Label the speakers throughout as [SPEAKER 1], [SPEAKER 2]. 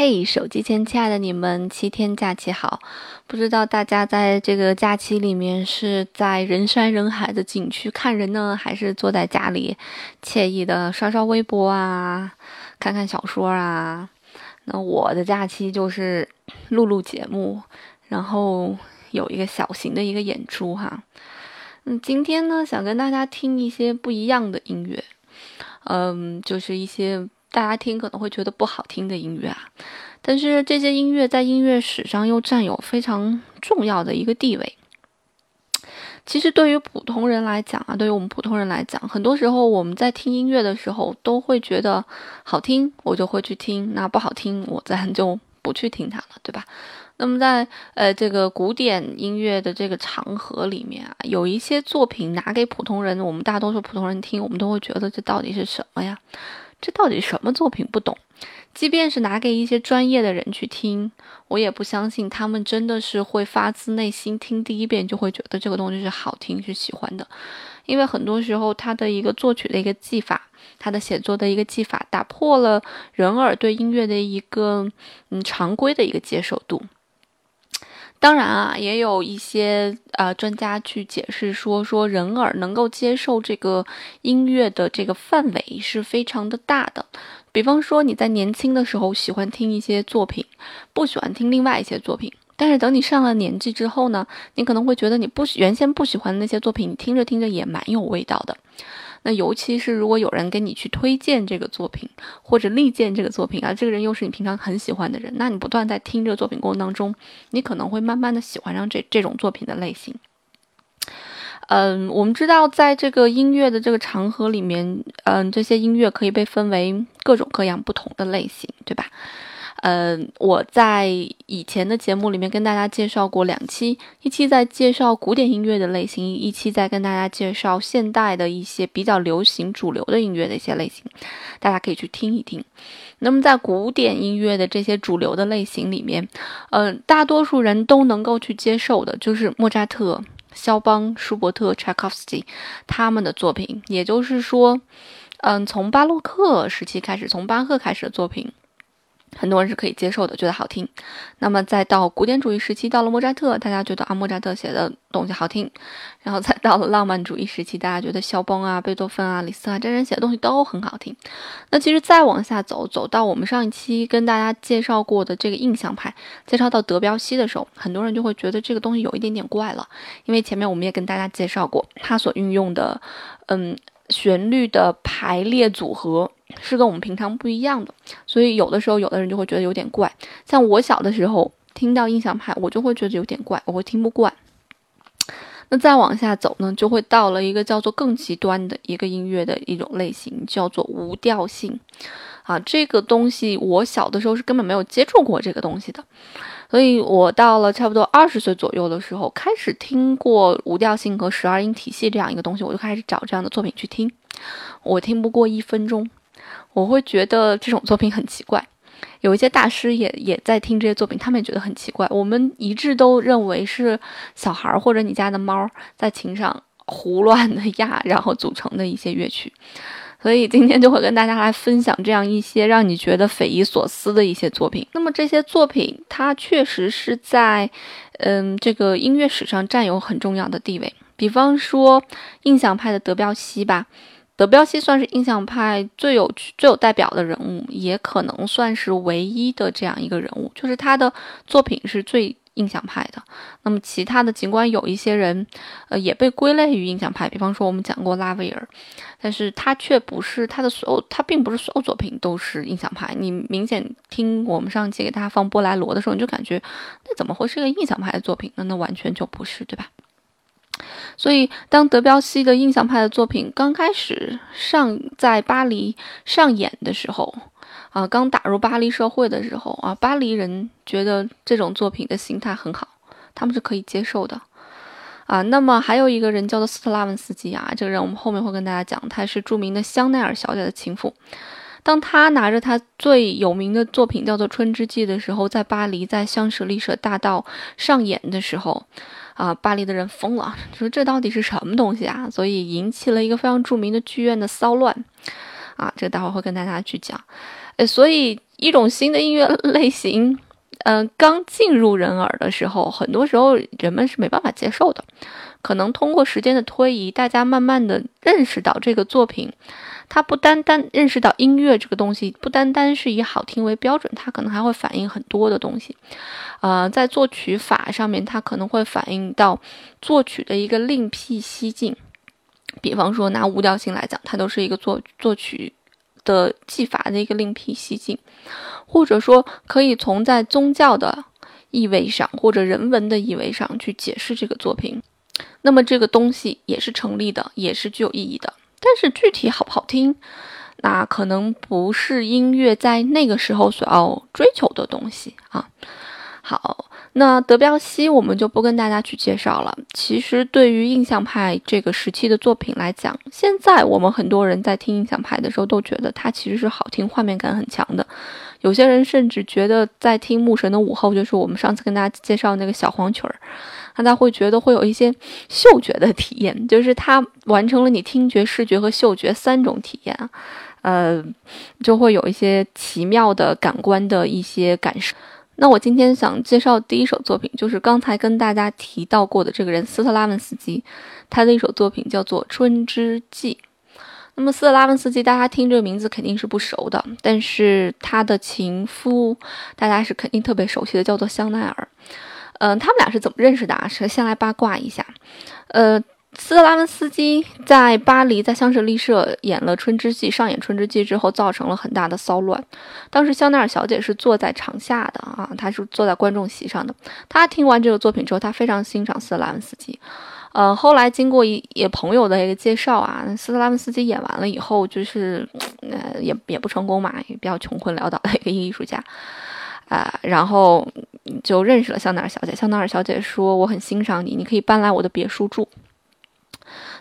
[SPEAKER 1] 嘿，手机前亲爱的你们，七天假期好！不知道大家在这个假期里面是在人山人海的景区看人呢，还是坐在家里惬意的刷刷微博啊，看看小说啊？那我的假期就是录录节目，然后有一个小型的一个演出哈。嗯，今天呢，想跟大家听一些不一样的音乐，嗯，就是一些。大家听可能会觉得不好听的音乐啊，但是这些音乐在音乐史上又占有非常重要的一个地位。其实对于普通人来讲啊，对于我们普通人来讲，很多时候我们在听音乐的时候都会觉得好听，我就会去听；那不好听，我自然就不去听它了，对吧？那么在呃这个古典音乐的这个长河里面啊，有一些作品拿给普通人，我们大多数普通人听，我们都会觉得这到底是什么呀？这到底什么作品不懂？即便是拿给一些专业的人去听，我也不相信他们真的是会发自内心听第一遍就会觉得这个东西是好听是喜欢的，因为很多时候他的一个作曲的一个技法，他的写作的一个技法，打破了人耳对音乐的一个嗯常规的一个接受度。当然啊，也有一些呃专家去解释说，说人耳能够接受这个音乐的这个范围是非常的大的。比方说你在年轻的时候喜欢听一些作品，不喜欢听另外一些作品，但是等你上了年纪之后呢，你可能会觉得你不原先不喜欢的那些作品，你听着听着也蛮有味道的。那尤其是如果有人给你去推荐这个作品，或者力荐这个作品啊，这个人又是你平常很喜欢的人，那你不断在听这个作品过程当中，你可能会慢慢的喜欢上这这种作品的类型。嗯，我们知道，在这个音乐的这个长河里面，嗯，这些音乐可以被分为各种各样不同的类型，对吧？嗯，我在以前的节目里面跟大家介绍过两期，一期在介绍古典音乐的类型，一期在跟大家介绍现代的一些比较流行、主流的音乐的一些类型，大家可以去听一听。那么在古典音乐的这些主流的类型里面，嗯，大多数人都能够去接受的，就是莫扎特、肖邦、舒伯特、柴可夫斯基他们的作品，也就是说，嗯，从巴洛克时期开始，从巴赫开始的作品。很多人是可以接受的，觉得好听。那么再到古典主义时期，到了莫扎特，大家觉得啊，莫扎特写的东西好听。然后再到了浪漫主义时期，大家觉得肖邦啊、贝多芬啊、李斯啊这人写的东西都很好听。那其实再往下走，走到我们上一期跟大家介绍过的这个印象派，介绍到德彪西的时候，很多人就会觉得这个东西有一点点怪了，因为前面我们也跟大家介绍过他所运用的，嗯。旋律的排列组合是跟我们平常不一样的，所以有的时候有的人就会觉得有点怪。像我小的时候听到印象派，我就会觉得有点怪，我会听不惯。那再往下走呢，就会到了一个叫做更极端的一个音乐的一种类型，叫做无调性。啊，这个东西我小的时候是根本没有接触过这个东西的。所以我到了差不多二十岁左右的时候，开始听过无调性和十二音体系这样一个东西，我就开始找这样的作品去听。我听不过一分钟，我会觉得这种作品很奇怪。有一些大师也也在听这些作品，他们也觉得很奇怪。我们一致都认为是小孩或者你家的猫在琴上胡乱的压，然后组成的一些乐曲。所以今天就会跟大家来分享这样一些让你觉得匪夷所思的一些作品。那么这些作品，它确实是在，嗯，这个音乐史上占有很重要的地位。比方说印象派的德彪西吧，德彪西算是印象派最有趣最有代表的人物，也可能算是唯一的这样一个人物，就是他的作品是最。印象派的，那么其他的，尽管有一些人，呃，也被归类于印象派，比方说我们讲过拉威尔，但是他却不是他的所有，他并不是所有作品都是印象派。你明显听我们上期给大家放波莱罗的时候，你就感觉那怎么会是个印象派的作品呢？那完全就不是，对吧？所以当德彪西的印象派的作品刚开始上在巴黎上演的时候。啊，刚打入巴黎社会的时候啊，巴黎人觉得这种作品的形态很好，他们是可以接受的。啊，那么还有一个人叫做斯特拉文斯基啊，这个人我们后面会跟大家讲，他是著名的香奈儿小姐的情妇。当他拿着他最有名的作品叫做《春之祭》的时候，在巴黎在香舍丽舍大道上演的时候，啊，巴黎的人疯了，说这到底是什么东西啊？所以引起了一个非常著名的剧院的骚乱。啊，这个待会儿会跟大家去讲。呃，所以一种新的音乐类型，嗯，刚进入人耳的时候，很多时候人们是没办法接受的。可能通过时间的推移，大家慢慢的认识到这个作品，他不单单认识到音乐这个东西，不单单是以好听为标准，它可能还会反映很多的东西。呃，在作曲法上面，它可能会反映到作曲的一个另辟蹊径。比方说拿无调性来讲，它都是一个作作曲的技法的一个另辟蹊径，或者说可以从在宗教的意味上或者人文的意味上去解释这个作品。那么这个东西也是成立的，也是具有意义的。但是具体好不好听，那可能不是音乐在那个时候所要追求的东西啊。好，那德彪西我们就不跟大家去介绍了。其实对于印象派这个时期的作品来讲，现在我们很多人在听印象派的时候都觉得它其实是好听、画面感很强的。有些人甚至觉得在听《牧神的午后》，就是我们上次跟大家介绍那个小黄曲儿。那他会觉得会有一些嗅觉的体验，就是它完成了你听觉、视觉和嗅觉三种体验啊，呃，就会有一些奇妙的感官的一些感受。那我今天想介绍第一首作品，就是刚才跟大家提到过的这个人斯特拉文斯基，他的一首作品叫做《春之祭》。那么斯特拉文斯基，大家听这个名字肯定是不熟的，但是他的情夫，大家是肯定特别熟悉的，叫做香奈儿。嗯，他们俩是怎么认识的啊？是先来八卦一下。呃，斯特拉文斯基在巴黎在香榭丽舍演了《春之祭》，上演《春之祭》之后，造成了很大的骚乱。当时香奈儿小姐是坐在场下的啊，她是坐在观众席上的。她听完这个作品之后，她非常欣赏斯特拉文斯基。呃，后来经过一也朋友的一个介绍啊，斯特拉文斯基演完了以后，就是呃也也不成功嘛，也比较穷困潦倒的一个艺术家。啊，然后就认识了香奈儿小姐。香奈儿小姐说：“我很欣赏你，你可以搬来我的别墅住。”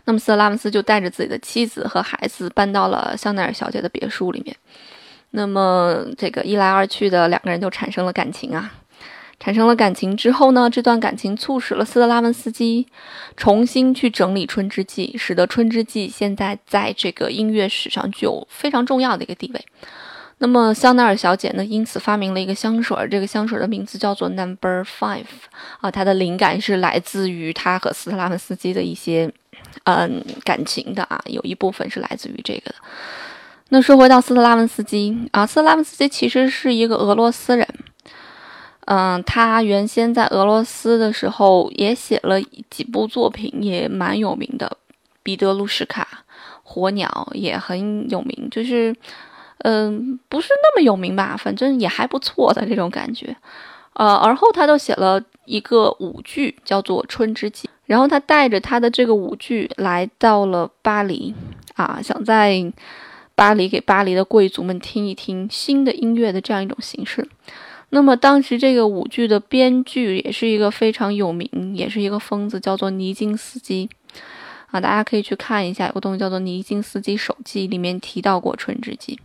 [SPEAKER 1] 那么斯特拉文斯就带着自己的妻子和孩子搬到了香奈儿小姐的别墅里面。那么这个一来二去的，两个人就产生了感情啊。产生了感情之后呢，这段感情促使了斯特拉文斯基重新去整理《春之祭》，使得《春之祭》现在在这个音乐史上具有非常重要的一个地位。那么香奈儿小姐呢，因此发明了一个香水，这个香水的名字叫做 Number Five 啊，它的灵感是来自于她和斯特拉文斯基的一些嗯感情的啊，有一部分是来自于这个的。那说回到斯特拉文斯基啊，斯特拉文斯基其实是一个俄罗斯人，嗯，他原先在俄罗斯的时候也写了几部作品，也蛮有名的，《彼得卢什卡》《火鸟》也很有名，就是。嗯，不是那么有名吧，反正也还不错的这种感觉。呃，而后他就写了一个舞剧，叫做《春之祭》，然后他带着他的这个舞剧来到了巴黎，啊，想在巴黎给巴黎的贵族们听一听新的音乐的这样一种形式。那么当时这个舞剧的编剧也是一个非常有名，也是一个疯子，叫做尼金斯基。啊，大家可以去看一下，有个东西叫做《尼金斯基手记》，里面提到过《春之祭》。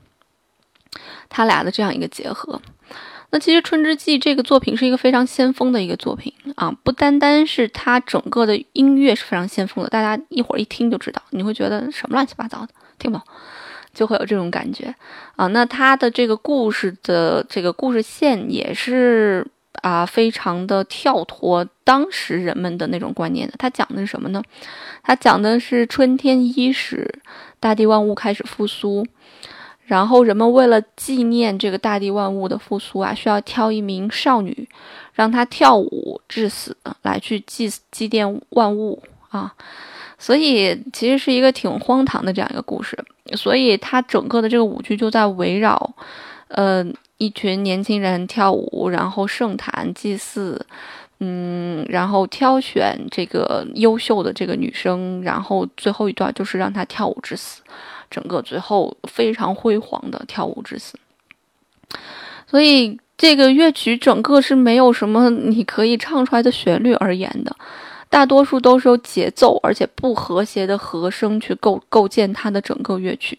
[SPEAKER 1] 他俩的这样一个结合，那其实《春之祭》这个作品是一个非常先锋的一个作品啊，不单单是它整个的音乐是非常先锋的，大家一会儿一听就知道，你会觉得什么乱七八糟的，听不懂，就会有这种感觉啊。那它的这个故事的这个故事线也是啊，非常的跳脱当时人们的那种观念的。它讲的是什么呢？它讲的是春天伊始，大地万物开始复苏。然后人们为了纪念这个大地万物的复苏啊，需要挑一名少女，让她跳舞致死，来去祭祭奠万物啊。所以其实是一个挺荒唐的这样一个故事。所以它整个的这个舞剧就在围绕，呃，一群年轻人跳舞，然后圣坛祭祀，嗯，然后挑选这个优秀的这个女生，然后最后一段就是让她跳舞致死。整个最后非常辉煌的跳舞之死，所以这个乐曲整个是没有什么你可以唱出来的旋律而言的，大多数都是由节奏而且不和谐的和声去构构建它的整个乐曲。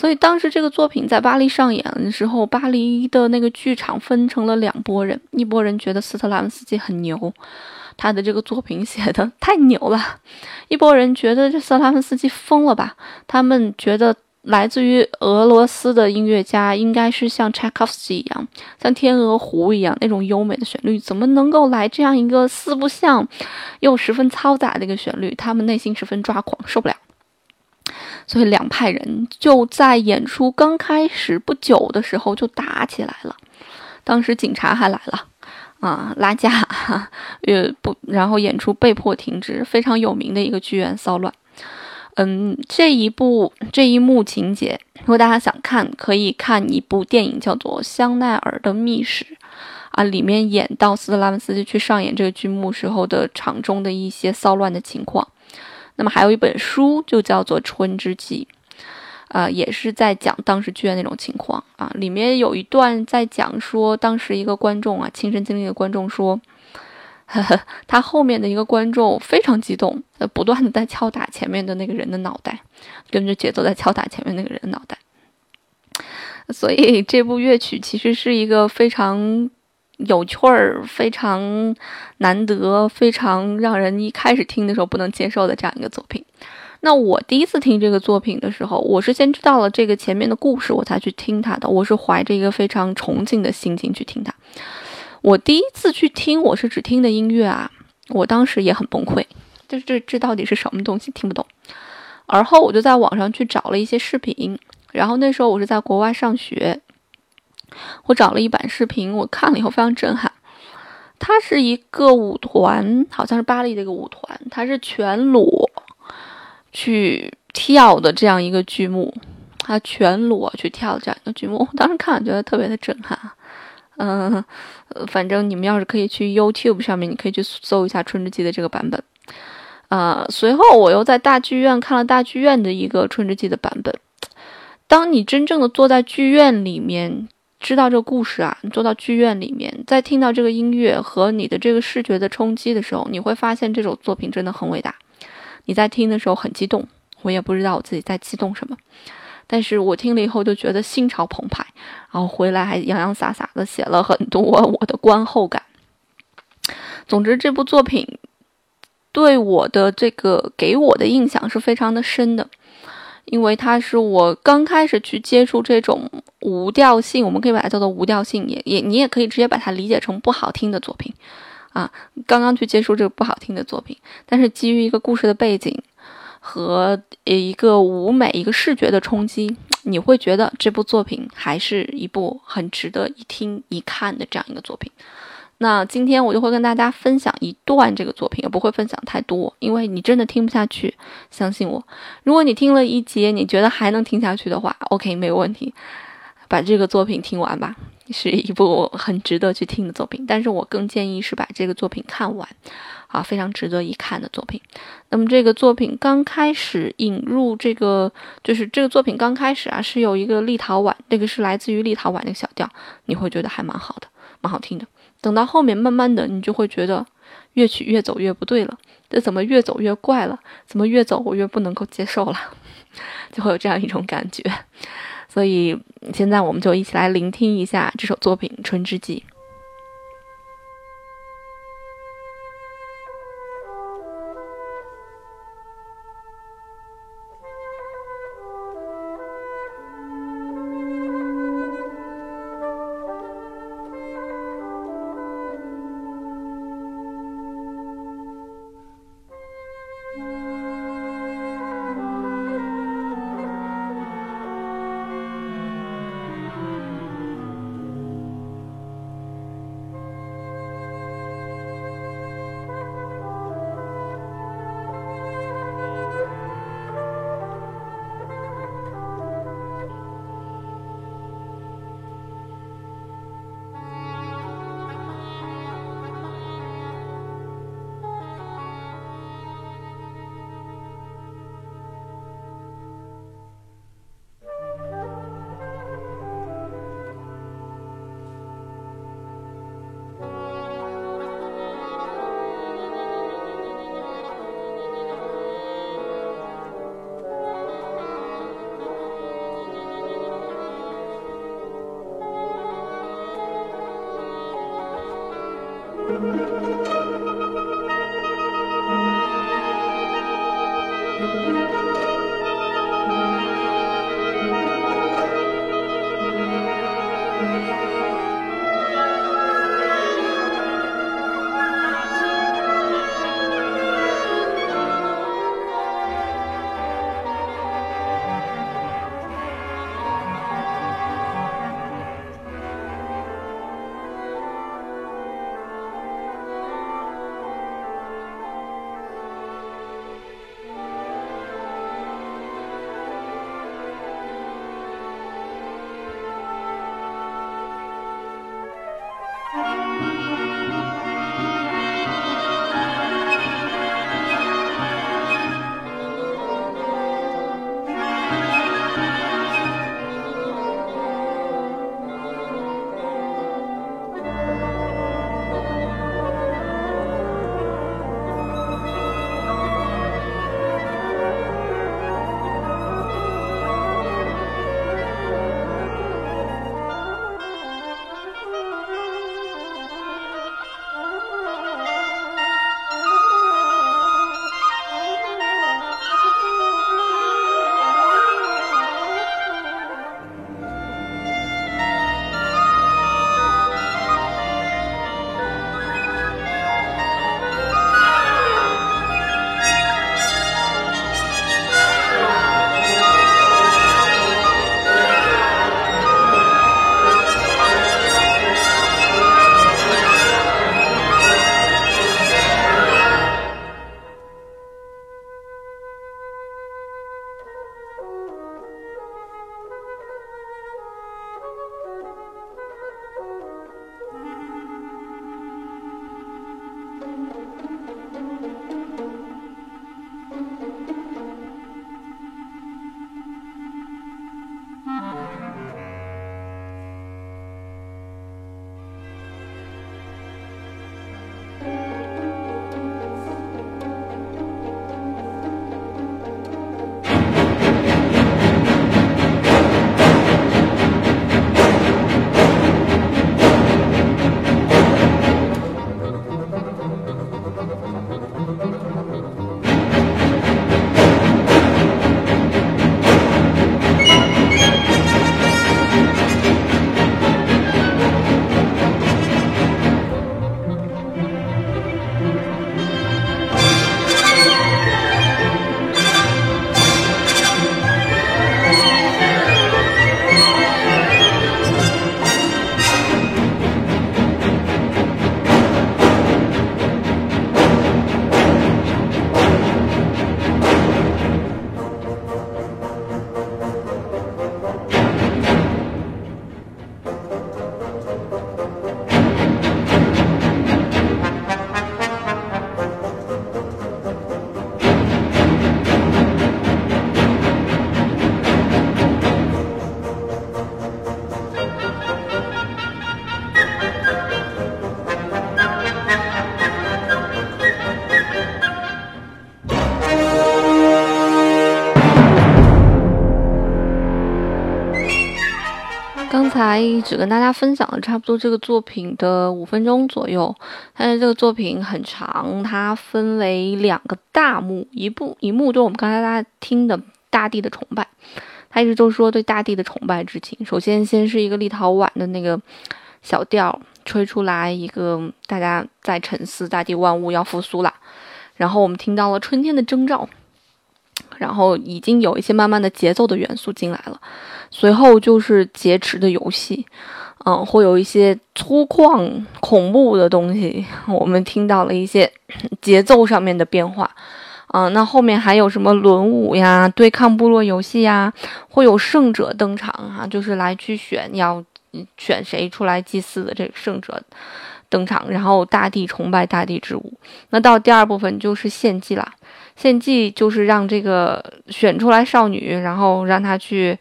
[SPEAKER 1] 所以当时这个作品在巴黎上演的时候，巴黎的那个剧场分成了两拨人，一拨人觉得斯特拉文斯基很牛。他的这个作品写的太牛了，一波人觉得这斯特拉文斯基疯了吧？他们觉得来自于俄罗斯的音乐家，应该是像柴可夫斯基一样，像《天鹅湖》一样那种优美的旋律，怎么能够来这样一个四不像又十分嘈杂的一个旋律？他们内心十分抓狂，受不了。所以两派人就在演出刚开始不久的时候就打起来了，当时警察还来了，啊，拉架，呃不，然后演出被迫停止，非常有名的一个剧院骚乱。嗯，这一部这一幕情节，如果大家想看，可以看一部电影，叫做《香奈儿的秘史》，啊，里面演到斯特拉文斯基去上演这个剧目时候的场中的一些骚乱的情况。那么还有一本书，就叫做《春之祭》，啊，也是在讲当时剧院那种情况啊。里面有一段在讲说，当时一个观众啊，亲身经历的观众说。呵呵，他后面的一个观众非常激动，呃，不断的在敲打前面的那个人的脑袋，跟着节奏在敲打前面那个人的脑袋。所以这部乐曲其实是一个非常有趣儿、非常难得、非常让人一开始听的时候不能接受的这样一个作品。那我第一次听这个作品的时候，我是先知道了这个前面的故事，我才去听它的。我是怀着一个非常崇敬的心情去听它。我第一次去听我是只听的音乐啊，我当时也很崩溃，就是这这到底是什么东西听不懂。而后我就在网上去找了一些视频，然后那时候我是在国外上学，我找了一版视频，我看了以后非常震撼。它是一个舞团，好像是巴黎的一个舞团，它是全裸去跳的这样一个剧目，它全裸去跳这样一个剧目，我当时看了觉得特别的震撼。嗯，反正你们要是可以去 YouTube 上面，你可以去搜一下《春之祭》的这个版本。啊，随后我又在大剧院看了大剧院的一个《春之祭》的版本。当你真正的坐在剧院里面，知道这个故事啊，你坐到剧院里面，在听到这个音乐和你的这个视觉的冲击的时候，你会发现这首作品真的很伟大。你在听的时候很激动，我也不知道我自己在激动什么。但是我听了以后就觉得心潮澎湃，然后回来还洋洋洒洒的写了很多我的观后感。总之，这部作品对我的这个给我的印象是非常的深的，因为它是我刚开始去接触这种无调性，我们可以把它叫做无调性，也也你也可以直接把它理解成不好听的作品啊。刚刚去接触这个不好听的作品，但是基于一个故事的背景。和一个舞美、一个视觉的冲击，你会觉得这部作品还是一部很值得一听一看的这样一个作品。那今天我就会跟大家分享一段这个作品，也不会分享太多，因为你真的听不下去。相信我，如果你听了一节，你觉得还能听下去的话，OK，没有问题，把这个作品听完吧。是一部很值得去听的作品，但是我更建议是把这个作品看完，啊，非常值得一看的作品。那么这个作品刚开始引入这个，就是这个作品刚开始啊，是有一个立陶宛，那个是来自于立陶宛那个小调，你会觉得还蛮好的，蛮好听的。等到后面慢慢的，你就会觉得乐曲越走越不对了，这怎么越走越怪了？怎么越走我越不能够接受了？就会有这样一种感觉。所以，现在我们就一起来聆听一下这首作品《春之祭》。才只跟大家分享了差不多这个作品的五分钟左右，但是这个作品很长，它分为两个大幕，一部一幕就是我们刚才大家听的大地的崇拜，他一直都说对大地的崇拜之情。首先，先是一个立陶宛的那个小调吹出来，一个大家在沉思大地万物要复苏了，然后我们听到了春天的征兆。然后已经有一些慢慢的节奏的元素进来了，随后就是劫持的游戏，嗯，会有一些粗犷恐怖的东西，我们听到了一些 节奏上面的变化，嗯，那后面还有什么轮舞呀、对抗部落游戏呀，会有圣者登场哈，就是来去选要选谁出来祭祀的这个圣者登场，然后大地崇拜大地之舞，那到第二部分就是献祭了。献祭就是让这个选出来少女，然后让她去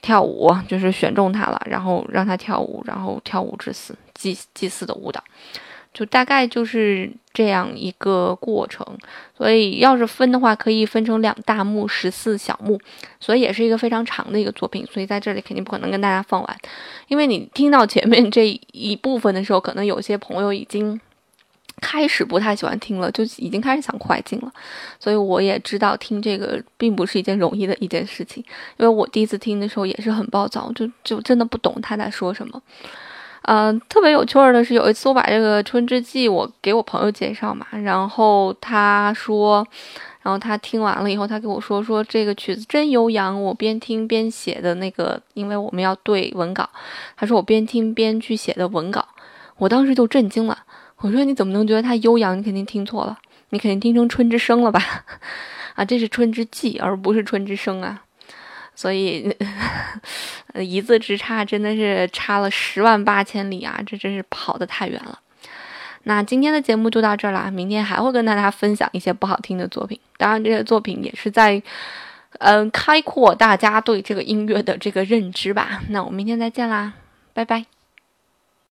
[SPEAKER 1] 跳舞，就是选中她了，然后让她跳舞，然后跳舞致死，祭祭祀的舞蹈，就大概就是这样一个过程。所以要是分的话，可以分成两大幕、十四小幕，所以也是一个非常长的一个作品。所以在这里肯定不可能跟大家放完，因为你听到前面这一部分的时候，可能有些朋友已经。开始不太喜欢听了，就已经开始想快进了，所以我也知道听这个并不是一件容易的一件事情，因为我第一次听的时候也是很暴躁，就就真的不懂他在说什么。嗯，特别有趣儿的是，有一次我把这个《春之祭》我给我朋友介绍嘛，然后他说，然后他听完了以后，他跟我说说这个曲子真悠扬，我边听边写的那个，因为我们要对文稿，他说我边听边去写的文稿，我当时就震惊了。我说你怎么能觉得它悠扬？你肯定听错了，你肯定听成春之声了吧？啊，这是春之祭，而不是春之声啊。所以一字之差真的是差了十万八千里啊！这真是跑得太远了。那今天的节目就到这儿了，明天还会跟大家分享一些不好听的作品。当然，这些作品也是在，嗯，开阔大家对这个音乐的这个认知吧。那我们明天再见啦，拜拜。